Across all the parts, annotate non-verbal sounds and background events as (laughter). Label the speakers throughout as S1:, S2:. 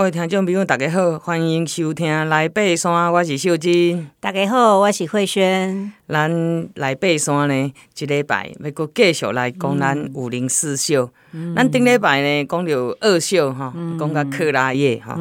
S1: 各位听众朋友，大家好，欢迎收听《来爬山》，我是秀珍。
S2: 大家好，我是慧萱。
S1: 咱来爬山呢，这礼拜要搁继续来讲咱五灵四秀。嗯、咱顶礼拜呢讲到二秀哈，讲到克拉叶哈，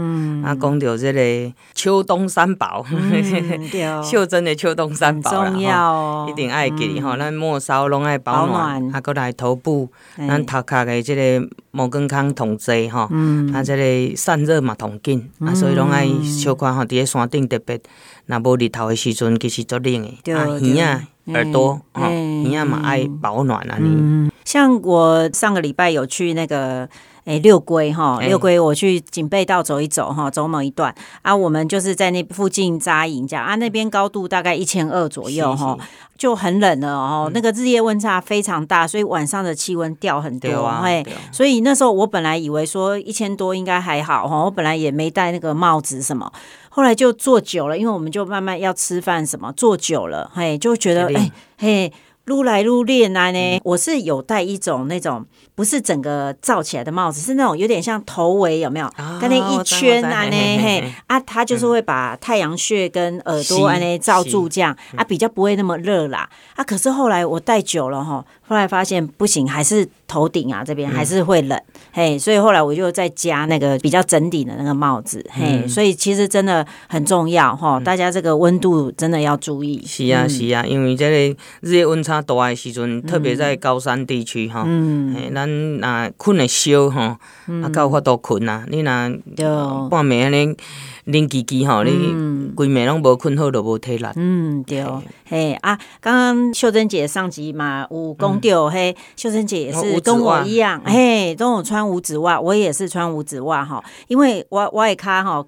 S1: 啊讲到这个秋冬三宝，嗯、(laughs) 秀珍的秋冬三宝
S2: 重要。哦，
S1: 一定爱记哈。咱末梢拢爱保暖，啊，搁来头部，咱头壳的这个毛根康同齐哈，啊，这个散热嘛同紧，啊，所以拢爱小可吼，伫个山顶特别，若无日头的时阵，其实足冷的，啊，耳啊耳朵，耳啊嘛爱保暖啊，你。
S2: 像我上个礼拜有去那个诶、欸、六龟哈，六龟我去警备道走一走哈，走某一段啊，我们就是在那附近扎营这样啊，那边高度大概一千二左右哈，就很冷了哦，嗯、那个日夜温差非常大，所以晚上的气温掉很多哎，啊啊、所以那时候我本来以为说一千多应该还好哈，我本来也没戴那个帽子什么，后来就坐久了，因为我们就慢慢要吃饭什么，坐久了嘿，就觉得哎嘿。撸来撸练啊呢，嗯、我是有戴一种那种不是整个罩起来的帽子，是那种有点像头围，有没有？跟那、哦、一圈啊呢，嘿啊，它就是会把太阳穴跟耳朵啊呢罩住，这样啊比较不会那么热啦。啊，可是后来我戴久了哈。后来发现不行，还是头顶啊这边还是会冷，嗯、嘿，所以后来我就再加那个比较整顶的那个帽子，嗯、嘿，所以其实真的很重要哈，嗯、大家这个温度真的要注意。
S1: 是啊，是啊，因为这个日夜温差大的时阵，嗯、特别在高山地区哈，嗯，嘿，咱若困的少哈，啊，够有法度困啊，你若半暝安尼。冷叽叽吼，你规暝拢无困好，就无体力。嗯，对，
S2: 嘿。啊，刚刚秀珍姐上集嘛有讲到，嘿，秀珍姐也是跟我一样，嘿，都有穿五指袜，我也是穿五指袜哈，因为我我也卡哈。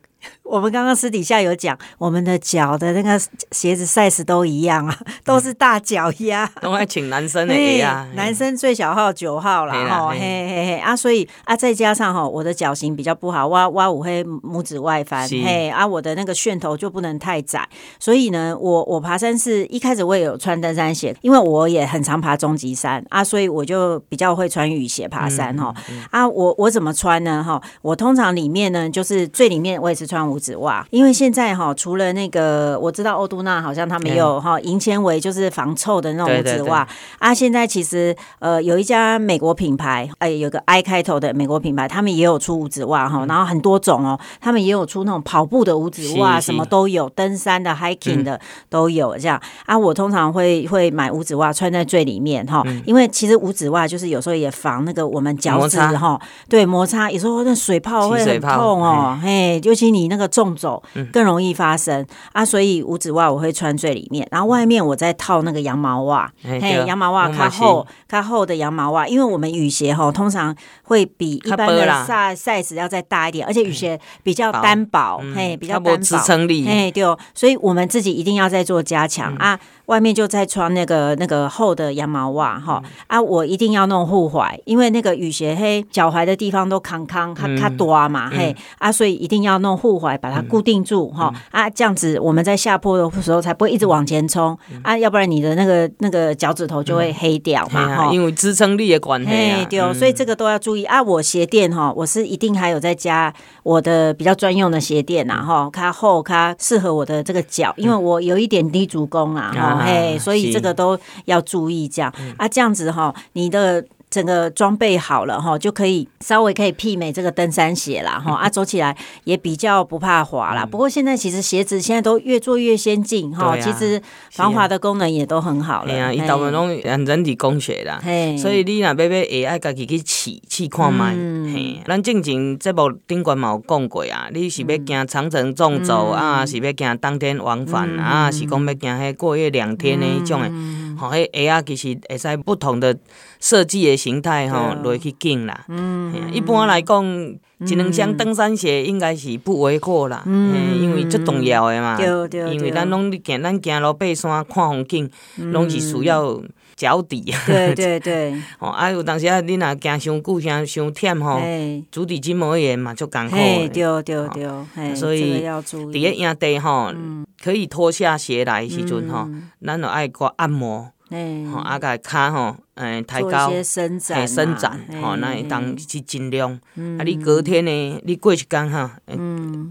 S2: 我们刚刚私底下有讲，我们的脚的那个鞋子 size 都一样啊，都是大脚丫。
S1: 都爱请男生的呀，
S2: 男生最小号九号啦，哈，嘿嘿嘿啊，所以啊，再加上哈，我的脚型比较不好，挖挖五黑拇指外翻，嘿啊，我的那个楦头就不能太窄，所以呢，我我爬山是一开始我也有穿登山鞋，因为我也很常爬中级山啊，所以我就比较会穿雨鞋爬山哈。啊，我我怎么穿呢？哈，我通常里面呢，就是最里面我也是。穿五指袜，因为现在哈，除了那个我知道欧都娜好像他们有哈银纤维，就是防臭的那种五指袜。啊。现在其实呃有一家美国品牌，哎，有个 I 开头的美国品牌，他们也有出五指袜哈，然后很多种哦，他们也有出那种跑步的五指袜，什么都有，登山的、hiking 的都有这样。啊。我通常会会买五指袜穿在最里面哈，因为其实五指袜就是有时候也防那个我们脚趾哈，对摩擦，有时候那水泡会很痛哦，嘿，尤其你。你那个重走更容易发生、嗯、啊，所以五指袜我会穿最里面，然后外面我再套那个羊毛袜，嘿，羊毛袜它厚，它厚的羊毛袜，因为我们雨鞋哈通常会比一般的 size 要再大一点，而且雨鞋比较单薄，嗯、嘿，比较单薄，
S1: 支撑力，
S2: 嘿，对，所以我们自己一定要再做加强、嗯、啊。外面就再穿那个那个厚的羊毛袜哈啊，我一定要弄护踝，因为那个雨鞋嘿脚踝的地方都康康它它多嘛嘿。啊，所以一定要弄护踝把它固定住哈啊，这样子我们在下坡的时候才不会一直往前冲啊，要不然你的那个那个脚趾头就会黑掉嘛哈，
S1: 因为支撑力也关系啊，
S2: 对，所以这个都要注意。啊。我鞋垫哈，我是一定还有在加我的比较专用的鞋垫呐哈，它厚它适合我的这个脚，因为我有一点低足弓啊哈。哎，所以这个都要注意，这样。啊，这样子哈，你的。整个装备好了哈，就可以稍微可以媲美这个登山鞋啦哈 (laughs) 啊，走起来也比较不怕滑啦。不过现在其实鞋子现在都越做越先进哈，其实防滑的功能也都很好了。对啊，
S1: 伊大部分拢人人体工学啦，所以你若要买会爱家己去试试看觅。嘿，咱正经节目顶关嘛有讲过啊，你是要行长城纵走啊，是要行当天往返啊，是讲要行迄过夜两天的迄种诶。吼，迄鞋啊其实会使不同的设计的。形态吼落去拣啦，嗯，一般来讲，一两双登山鞋应该是不为过啦，嗯，因为最重要的嘛，对对，因为咱拢行，咱行路爬山看风景，拢是需要脚底，
S2: 对对对，(laughs)
S1: 哦，啊有当时啊，你若行伤久，行伤忝吼，足底筋膜炎嘛就艰苦，
S2: 对对对，
S1: 所以伫咧营地吼，可以脱下鞋来时阵吼，咱就爱挂按摩，吼，啊个骹吼。诶抬高，
S2: 伸展，
S1: 伸展，吼，那会当去尽量。啊，你隔天呢，你过一天哈，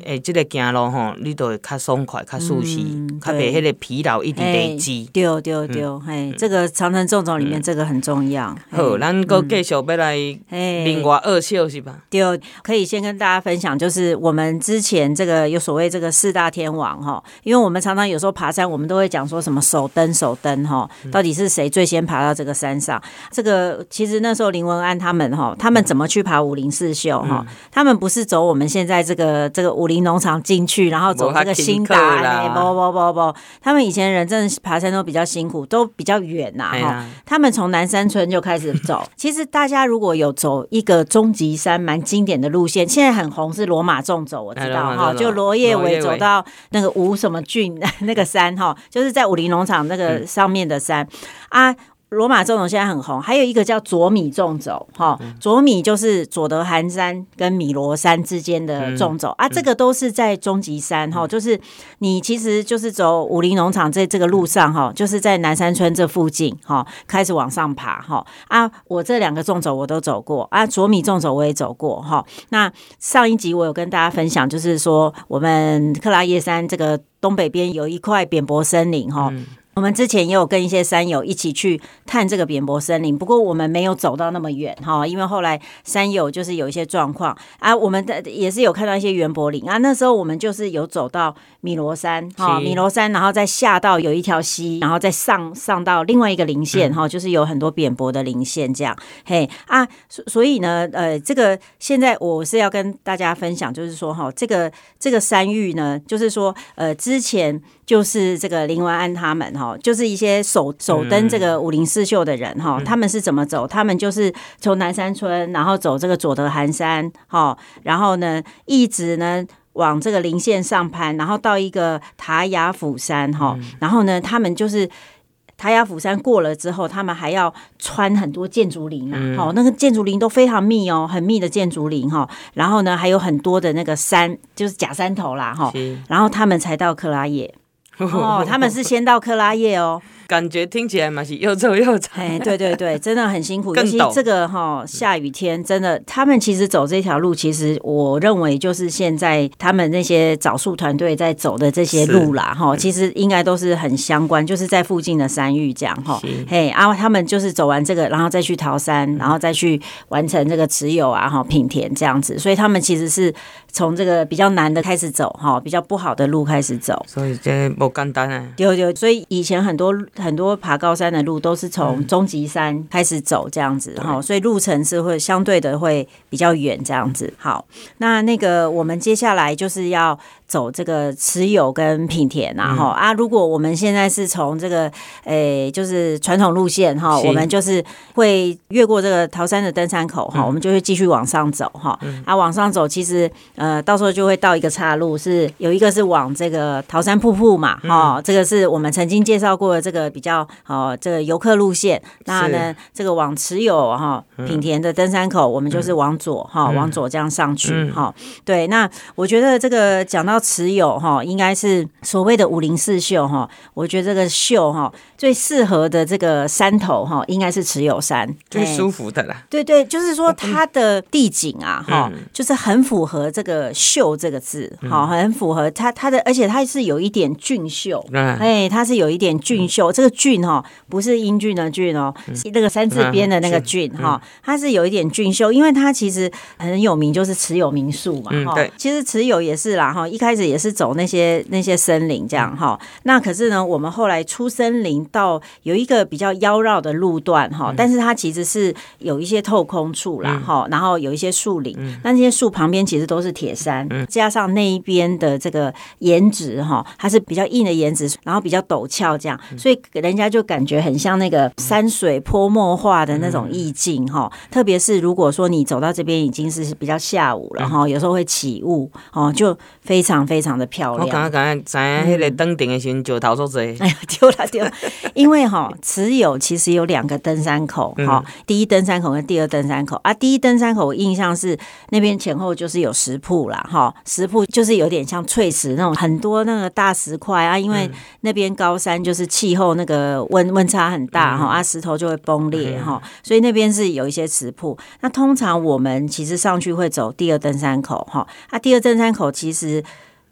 S1: 诶，这个行路吼，你都会较爽快，较舒适，较袂迄个疲劳一直累积。
S2: 对对对，嘿，这个长城纵走里面这个很重要。
S1: 好，咱搁继续要来另外二秀是吧？
S2: 对，可以先跟大家分享，就是我们之前这个有所谓这个四大天王哈，因为我们常常有时候爬山，我们都会讲说什么手登手登哈，到底是谁最先爬到这个山上？这个其实那时候林文安他们哈，他们怎么去爬武林四秀哈？他们不是走我们现在这个这个武林农场进去，然后走这个新达，不不不不，他们以前人真的爬山都比较辛苦，都比较远呐哈。他们从南山村就开始走。(laughs) 其实大家如果有走一个终极山蛮经典的路线，现在很红是罗马纵走，我知道哈，就罗叶尾走到那个吴什么郡 (laughs) 那个山哈，就是在武林农场那个上面的山啊。罗马纵走现在很红，还有一个叫佐米纵走，哈，佐米就是佐德寒山跟米罗山之间的纵走、嗯、啊，这个都是在终极山，哈、嗯，就是你其实就是走武陵农场这这个路上，哈，就是在南山村这附近，哈，开始往上爬，哈啊，我这两个纵走我都走过啊，佐米纵走我也走过，哈，那上一集我有跟大家分享，就是说我们克拉叶山这个东北边有一块扁柏森林，哈。嗯我们之前也有跟一些山友一起去探这个扁柏森林，不过我们没有走到那么远哈，因为后来山友就是有一些状况。啊，我们的也是有看到一些圆柏林啊。那时候我们就是有走到米罗山哈，米罗山，然后再下到有一条溪，然后再上上到另外一个林线哈，就是有很多扁柏的林线这样。嘿啊，所所以呢，呃，这个现在我是要跟大家分享，就是说哈，这个这个山域呢，就是说呃，之前就是这个林文安他们。哈，就是一些首首登这个武林四秀的人哈，他们是怎么走？他们就是从南山村，然后走这个佐德寒山，哈，然后呢，一直呢往这个林线上攀，然后到一个塔雅釜山，哈，然后呢，他们就是塔雅釜山过了之后，他们还要穿很多建筑林啊，哈，那个建筑林都非常密哦，很密的建筑林哈，然后呢，还有很多的那个山，就是假山头啦，哈，然后他们才到克拉叶。哦，他们是先到克拉叶哦。
S1: 感觉听起来嘛是又臭又长，
S2: 哎，对对对，真的很辛苦。(laughs) 尤其这个哈下雨天，真的，他们其实走这条路，其实我认为就是现在他们那些找树团队在走的这些路啦，哈，其实应该都是很相关，就是在附近的山域这样哈。嘿，然后他们就是走完这个，然后再去桃山，然后再去完成这个持有啊哈品田这样子，所以他们其实是从这个比较难的开始走哈，比较不好的路开始走。
S1: 所以这不简单啊。
S2: 对对，所以以前很多。很多爬高山的路都是从终极山开始走这样子哈，所以路程是会相对的会比较远这样子。好，那那个我们接下来就是要。走这个持有跟品田呐哈啊！如果我们现在是从这个诶、欸，就是传统路线哈，我们就是会越过这个桃山的登山口哈，我们就会继续往上走哈。啊，往上走，其实呃，到时候就会到一个岔路，是有一个是往这个桃山瀑布嘛哈，这个是我们曾经介绍过的这个比较哦，这个游客路线。那呢，这个往持有哈品田的登山口，我们就是往左哈，往左这样上去哈。对，那我觉得这个讲到。持有哈，应该是所谓的武陵四秀哈。我觉得这个秀哈，最适合的这个山头哈，应该是持有山，
S1: 最舒服的啦。
S2: 对对，就是说它的地景啊哈，就是很符合这个秀这个字，好，很符合它它的，而且它是有一点俊秀，哎，它是有一点俊秀。这个俊哈，不是英俊的俊哦，那个山字边的那个俊哈，它是有一点俊秀，因为它其实很有名，就是持有民宿嘛。哈，其实持有也是啦哈，一开。开始也是走那些那些森林这样哈，那可是呢，我们后来出森林到有一个比较妖娆的路段哈，但是它其实是有一些透空处啦哈，然后有一些树林，那些树旁边其实都是铁山，加上那一边的这个岩质哈，它是比较硬的岩质，然后比较陡峭这样，所以人家就感觉很像那个山水泼墨画的那种意境哈。特别是如果说你走到这边已经是比较下午了哈，有时候会起雾哦，就非常。常非常的漂亮。我
S1: 刚刚在那个登顶的时候，石头说这，
S2: 哎呀，丢了丢了，(laughs) 因为哈，持有其实有两个登山口，哈、嗯，第一登山口跟第二登山口啊。第一登山口我印象是那边前后就是有石铺啦，哈，石铺就是有点像翠石那种很多那个大石块啊，因为那边高山就是气候那个温温差很大哈，啊，石头就会崩裂哈，所以那边是有一些石铺。那通常我们其实上去会走第二登山口哈，啊，第二登山口其实。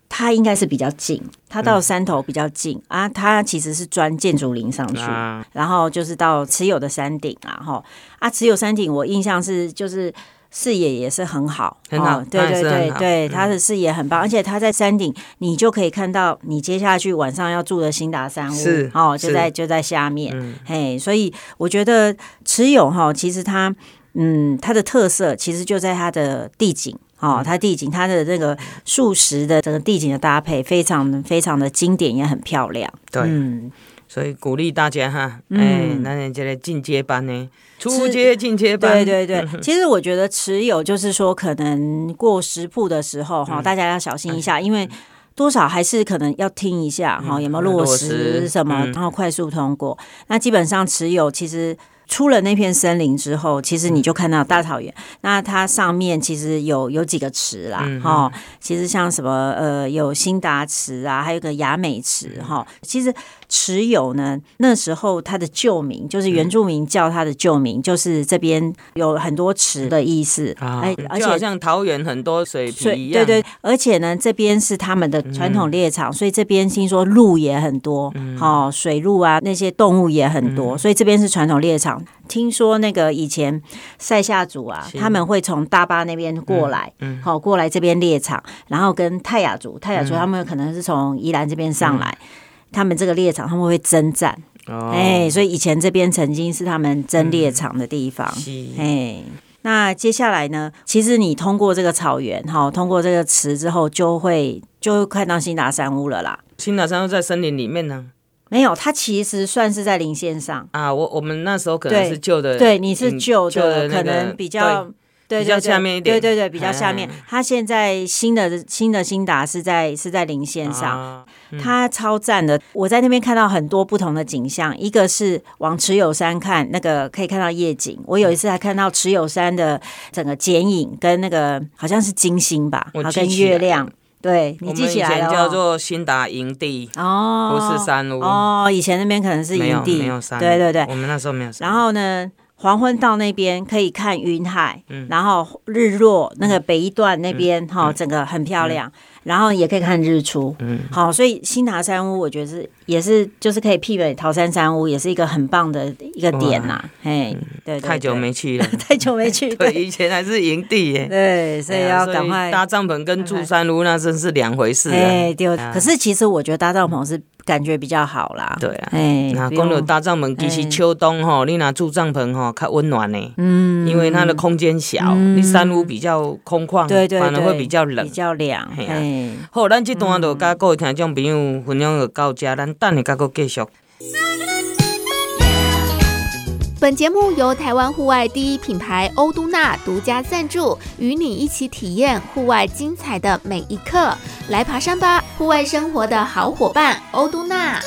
S2: 它应该是比较近，它到山头比较近、嗯、啊。它其实是钻建筑林上去，啊、然后就是到持有的山顶啊。哈啊，持有山顶我印象是就是视野也是很好，
S1: 很好。
S2: 对对对对，它的视野很棒，嗯、而且它在山顶，你就可以看到你接下去晚上要住的新达山屋是哦，就在就在下面。嗯、嘿，所以我觉得持有哈，其实它嗯，它的特色其实就在它的地景。哦，它地景，它的这个树石的这个地景的搭配，非常非常的经典，也很漂亮。
S1: 对，嗯，所以鼓励大家哈，哎，那你这个进阶班呢，初阶进阶班，
S2: 对对对。(laughs) 其实我觉得持有就是说，可能过十铺的时候哈，大家要小心一下，因为多少还是可能要听一下哈，有没有落实什么，然后快速通过。那基本上持有其实。出了那片森林之后，其实你就看到大草原。那它上面其实有有几个池啦，哈、其实像什么呃，有新达池啊，还有个雅美池哈、哦。其实慈友呢，那时候他的旧名就是原住民叫他的旧名，嗯、就是这边有很多池的意思。
S1: 哎、嗯，而且好像桃园很多水皮一样。
S2: 对对，而且呢，这边是他们的传统猎场，嗯、所以这边听说鹿也很多，嗯、哦，水鹿啊，那些动物也很多，嗯、所以这边是传统猎场。听说那个以前塞夏族啊，他们会从大巴那边过来，嗯，好、嗯、过来这边猎场，然后跟泰雅族，泰雅族他们可能是从宜兰这边上来，嗯、他们这个猎场他们会征战，哦，哎，所以以前这边曾经是他们征猎场的地方，嗯、哎，那接下来呢，其实你通过这个草原，哈，通过这个池之后，就会就会看到新达山屋了啦。
S1: 新达山屋在森林里面呢。
S2: 没有，它其实算是在林线上
S1: 啊。我我们那时候可能是旧的，
S2: 对，你是旧的，可能比较对，比较下面一点，对对对，比较下面。它现在新的新的新达是在是在零线上，它超赞的。我在那边看到很多不同的景象，一个是往持有山看，那个可以看到夜景。我有一次还看到持有山的整个剪影，跟那个好像是金星吧，好跟月亮。对，你记起来了。以前
S1: 叫做新达营地哦，不是山屋
S2: 哦。以前那边可能是营地，
S1: 没有山。
S2: 对对对，
S1: 我们那时候没有山。
S2: 然后呢，黄昏到那边可以看云海，嗯、然后日落那个北一段那边哈，嗯、整个很漂亮。嗯、然后也可以看日出，嗯，好，所以新塔山屋我觉得是也是就是可以媲美桃山山屋，也是一个很棒的一个点呐。哎，对，
S1: 太久没去了，(laughs)
S2: 太久没去。(laughs)
S1: 对，以前还是营地耶。
S2: 对，所以要赶快
S1: 搭帐篷跟住山屋那真是两回事。
S2: 哎，对。可是其实我觉得搭帐篷是。感觉比较好啦，
S1: 对啊，哎，那公路搭帐篷，其实秋冬哈，你拿住帐篷哈，较温暖呢，嗯，因为它的空间小，你山屋比较空旷，对对，反而会比较冷，
S2: 比较凉，哎，
S1: 好，咱这段就甲各位听众朋友分享就到这，咱等下甲佫继续。
S3: 本节目由台湾户外第一品牌欧都娜独家赞助，与你一起体验户外精彩的每一刻。来爬山吧，户外生活的好伙伴欧都纳。